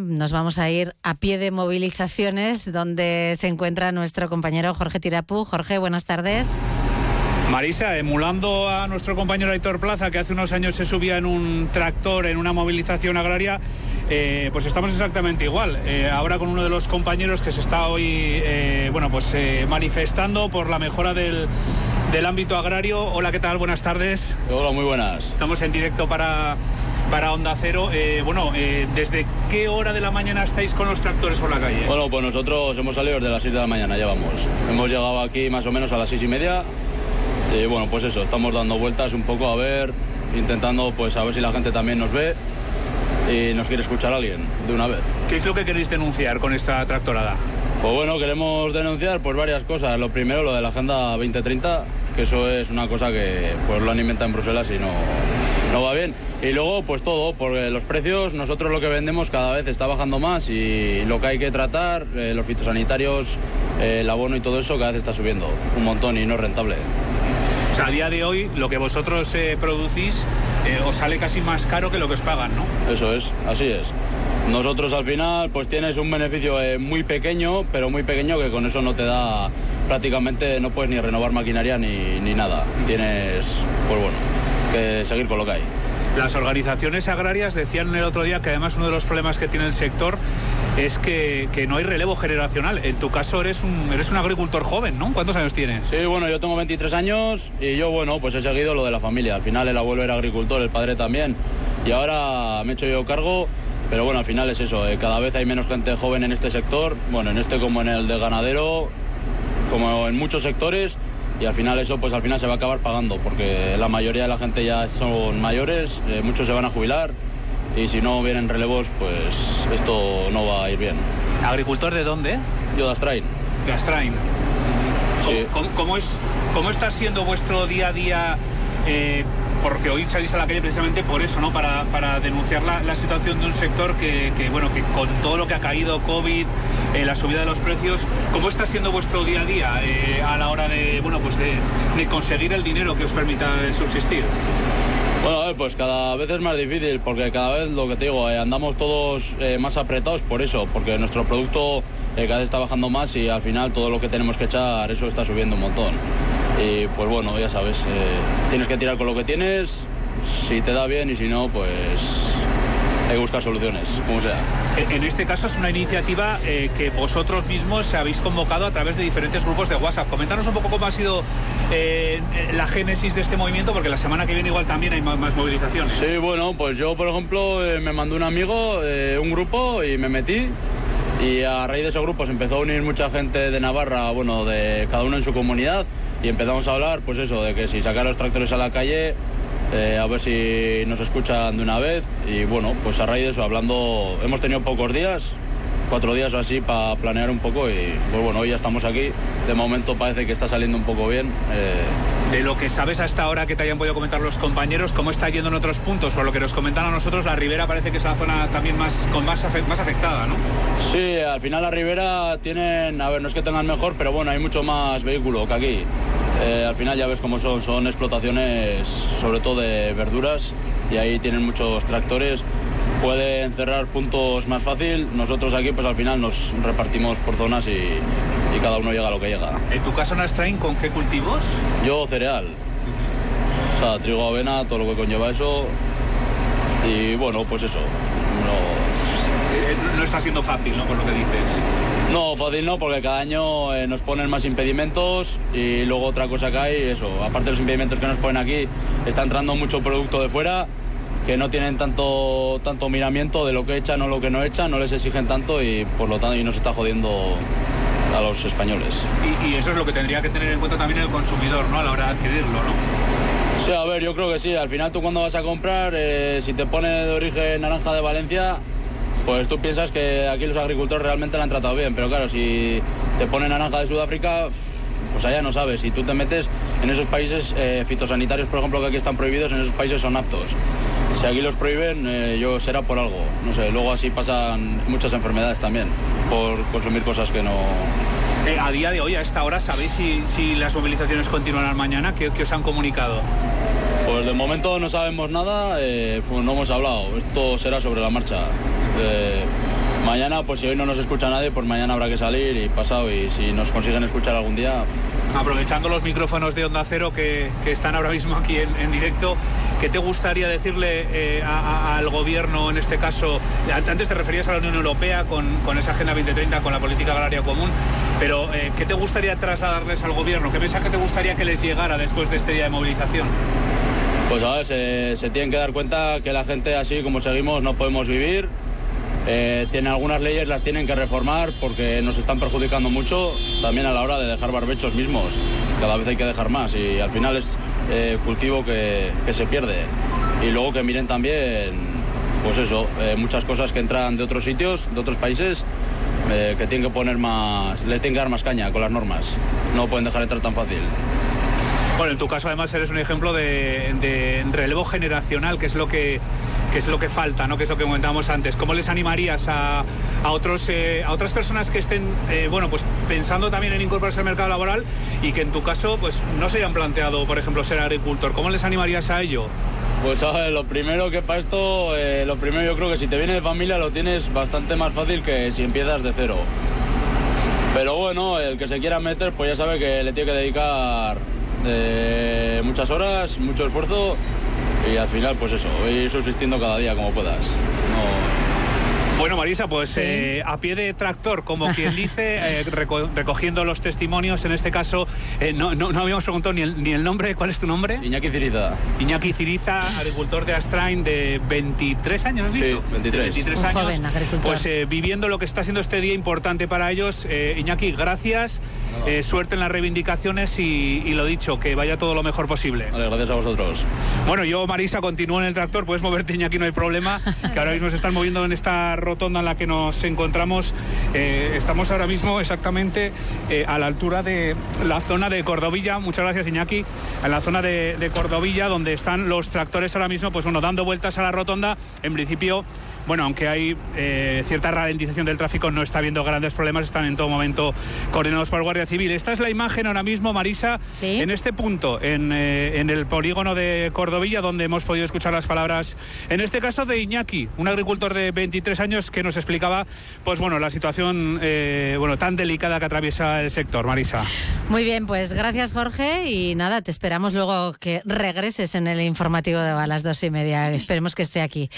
Nos vamos a ir a pie de movilizaciones donde se encuentra nuestro compañero Jorge Tirapú. Jorge, buenas tardes. Marisa, emulando a nuestro compañero Aitor Plaza, que hace unos años se subía en un tractor en una movilización agraria, eh, pues estamos exactamente igual. Eh, ahora con uno de los compañeros que se está hoy eh, bueno, pues, manifestando por la mejora del, del ámbito agrario. Hola, ¿qué tal? Buenas tardes. Hola, muy buenas. Estamos en directo para para Onda Cero. Eh, bueno, eh, ¿desde qué hora de la mañana estáis con los tractores por la calle? Bueno, pues nosotros hemos salido desde las 6 de la mañana, ya vamos. Hemos llegado aquí más o menos a las 6 y media. Y bueno, pues eso, estamos dando vueltas un poco a ver, intentando pues a ver si la gente también nos ve y nos quiere escuchar a alguien de una vez. ¿Qué es lo que queréis denunciar con esta tractorada? Pues bueno, queremos denunciar pues varias cosas. Lo primero, lo de la Agenda 2030, que eso es una cosa que pues lo han inventado en Bruselas y no, no va bien. Y luego, pues todo, porque los precios, nosotros lo que vendemos cada vez está bajando más y lo que hay que tratar, eh, los fitosanitarios, eh, el abono y todo eso cada vez está subiendo un montón y no es rentable. O sea, a día de hoy lo que vosotros eh, producís os sale casi más caro que lo que os pagan, ¿no? Eso es, así es. Nosotros al final pues tienes un beneficio muy pequeño, pero muy pequeño que con eso no te da prácticamente, no puedes ni renovar maquinaria ni, ni nada. Tienes, pues bueno, que seguir con lo que hay. Las organizaciones agrarias decían el otro día que además uno de los problemas que tiene el sector es que, no hay relevo generacional. En tu caso eres un, eres un agricultor joven, ¿no? ¿Cuántos años tienes? Sí, bueno, yo tengo 23 años y yo, bueno, pues he seguido lo de la familia. Al final el abuelo era agricultor, el padre también. Y ahora me he hecho yo cargo, pero bueno, al final es eso. Eh, cada vez hay menos gente joven en este sector, bueno, en este como en el de ganadero, como en muchos sectores y al final eso pues al final se va a acabar pagando porque la mayoría de la gente ya son mayores, eh, muchos se van a jubilar y si no vienen relevos pues esto no va a ir bien. ¿Agricultor de dónde? Yo de Astrain. De Astrain. ¿Cómo, es, ¿Cómo está siendo vuestro día a día eh, porque hoy salís a la calle precisamente por eso, ¿no? Para, para denunciar la, situación de un sector que, bueno, que con todo lo que ha caído, COVID, eh, la subida de los precios, ¿cómo está siendo vuestro día a día eh, a la hora de, bueno, pues de, conseguir el dinero que os permita subsistir? Bueno, a ver, pues cada vez es más difícil porque cada vez lo que te digo, andamos todos más apretados por eso, porque nuestro producto cada vez está bajando más y al final todo lo que tenemos que echar, eso está subiendo un montón. Y pues bueno, ya sabes, eh, tienes que tirar con lo que tienes, si te da bien y si no, pues hay que buscar soluciones, como sea. En este caso es una iniciativa eh, que vosotros mismos habéis convocado a través de diferentes grupos de WhatsApp. Coméntanos un poco cómo ha sido eh, la génesis de este movimiento, porque la semana que viene igual también hay más, movilizaciones. Sí, bueno, pues yo por ejemplo me mandó un amigo, un grupo y me metí. Y a raíz de esos grupos empezó a unir mucha gente de Navarra, bueno, de cada uno en su comunidad y empezamos a hablar, pues eso, de que si sacar los tractores a la calle, eh, a ver si nos escuchan de una vez. Y bueno, pues a raíz de eso, hablando, hemos tenido pocos días, cuatro días o así para planear un poco y pues bueno, hoy ya estamos aquí. De momento parece que está saliendo un poco bien. Eh, de lo que sabes hasta ahora que te hayan podido comentar los compañeros, ¿cómo está yendo en otros puntos? Por lo que nos comentan a nosotros, la Ribera parece que es la zona también más, con más, más afectada, ¿no? Sí, al final la Ribera tienen, a ver, no es que tengan mejor, pero bueno, hay mucho más vehículo que aquí. Eh, al final ya ves cómo son, son explotaciones sobre todo de verduras y ahí tienen muchos tractores. Pueden cerrar puntos más fácil. Nosotros aquí pues al final nos repartimos por zonas y, cada uno llega a lo que llega. ¿En tu caso en con qué cultivos? Yo cereal. O sea, trigo, avena, todo lo que conlleva eso. Y bueno, pues eso. No, no está siendo fácil, ¿no? Por lo que dices. No, fácil no, porque cada año eh, nos ponen más impedimentos y luego otra cosa que hay, eso, aparte de los impedimentos que nos ponen aquí, está entrando mucho producto de fuera que no tienen tanto, tanto miramiento de lo que echan o lo que no echan, no les exigen tanto y por lo tanto y nos está jodiendo a los españoles. Y, eso es lo que tendría que tener en cuenta también el consumidor, ¿no? A la hora de adquirirlo, ¿no? Sí, a ver, yo creo que sí. Al final tú cuando vas a comprar, eh, si te pone de origen naranja de Valencia, pues tú piensas que aquí los agricultores realmente la han tratado bien, pero claro, si te ponen naranja de Sudáfrica, pues allá no sabes. Si tú te metes en esos países eh, fitosanitarios, por ejemplo, que aquí están prohibidos, en esos países son aptos. Si aquí los prohíben, eh, yo será por algo. No sé, luego así pasan muchas enfermedades también, por consumir cosas que no... Eh, a día de hoy, a esta hora, ¿sabéis si, las movilizaciones continuarán mañana? ¿Qué, os han comunicado? Pues de momento no sabemos nada, pues no hemos hablado. Esto será sobre la marcha. Mañana, pues si hoy no nos escucha nadie, pues mañana habrá que salir y pasado. Y si nos consiguen escuchar algún día. Aprovechando los micrófonos de Onda Cero que, están ahora mismo aquí en, directo, ¿qué te gustaría decirle eh, al gobierno en este caso? Antes te referías a la Unión Europea con, con esa Agenda 2030, con la política agraria común, pero eh, ¿qué te gustaría trasladarles al gobierno? ¿Qué mensaje te gustaría que les llegara después de este día de movilización? Pues a ver, se, se tienen que dar cuenta que la gente así como seguimos no podemos vivir eh, tiene algunas leyes, las tienen que reformar porque nos están perjudicando mucho también a la hora de dejar barbechos mismos. Cada vez hay que dejar más y al final es eh, cultivo que, se pierde. Y luego que miren también, pues eso, eh, muchas cosas que entran de otros sitios, de otros países, que tienen que poner más, le tienen que dar más caña con las normas. No pueden dejar entrar tan fácil. Bueno, en tu caso además eres un ejemplo de relevo generacional, que es lo que que es lo que falta, ¿no? que es lo que comentábamos antes. ¿Cómo les animarías a, otros, eh, a otras personas que estén eh, bueno, pues pensando también en incorporarse al mercado laboral y que en tu caso pues, no se hayan planteado, por ejemplo, ser agricultor? ¿Cómo les animarías a ello? Pues lo primero que para esto, eh, lo primero yo creo que si te viene de familia lo tienes bastante más fácil que si empiezas de cero. Pero bueno, el que se quiera meter pues ya sabe que le tiene que dedicar muchas horas, mucho esfuerzo y al final, pues eso, ir subsistiendo cada día como puedas. Bueno, Marisa, pues eh, a pie de tractor, como quien dice, eh, recogiendo los testimonios, en este caso, eh, no, no, habíamos preguntado ni el, ni el, nombre, ¿cuál es tu nombre? Iñaki Ciriza. Iñaki Ciriza, agricultor de Astrain de 23 años, ¿has dicho? Sí, 23. 23 años. pues viviendo lo que está siendo este día importante para ellos. Iñaki, gracias. suerte en las reivindicaciones y, y, lo dicho, que vaya todo lo mejor posible. Vale, gracias a vosotros. Bueno, yo, Marisa, continúo en el tractor, puedes moverte, Iñaki, no hay problema, que ahora mismo se están moviendo en esta rotonda en la que nos encontramos. Eh, estamos ahora mismo exactamente eh, a la altura de la zona de Cordovilla. Muchas gracias, Iñaki. En la zona de, de Cordovilla, donde están los tractores ahora mismo, pues bueno, dando vueltas a la rotonda. En principio bueno, aunque hay eh, cierta ralentización del tráfico, no está habiendo grandes problemas, están en todo momento coordinados por el Guardia Civil. Esta es la imagen ahora mismo, Marisa, en este punto, en, eh, en, el polígono de Cordovilla, donde hemos podido escuchar las palabras, en este caso de Iñaki, un agricultor de 23 años que nos explicaba, pues bueno, la situación eh, bueno, tan delicada que atraviesa el sector, Marisa. Muy bien, pues gracias Jorge y nada, te esperamos luego que regreses en el informativo de a las dos y media. Esperemos que esté aquí.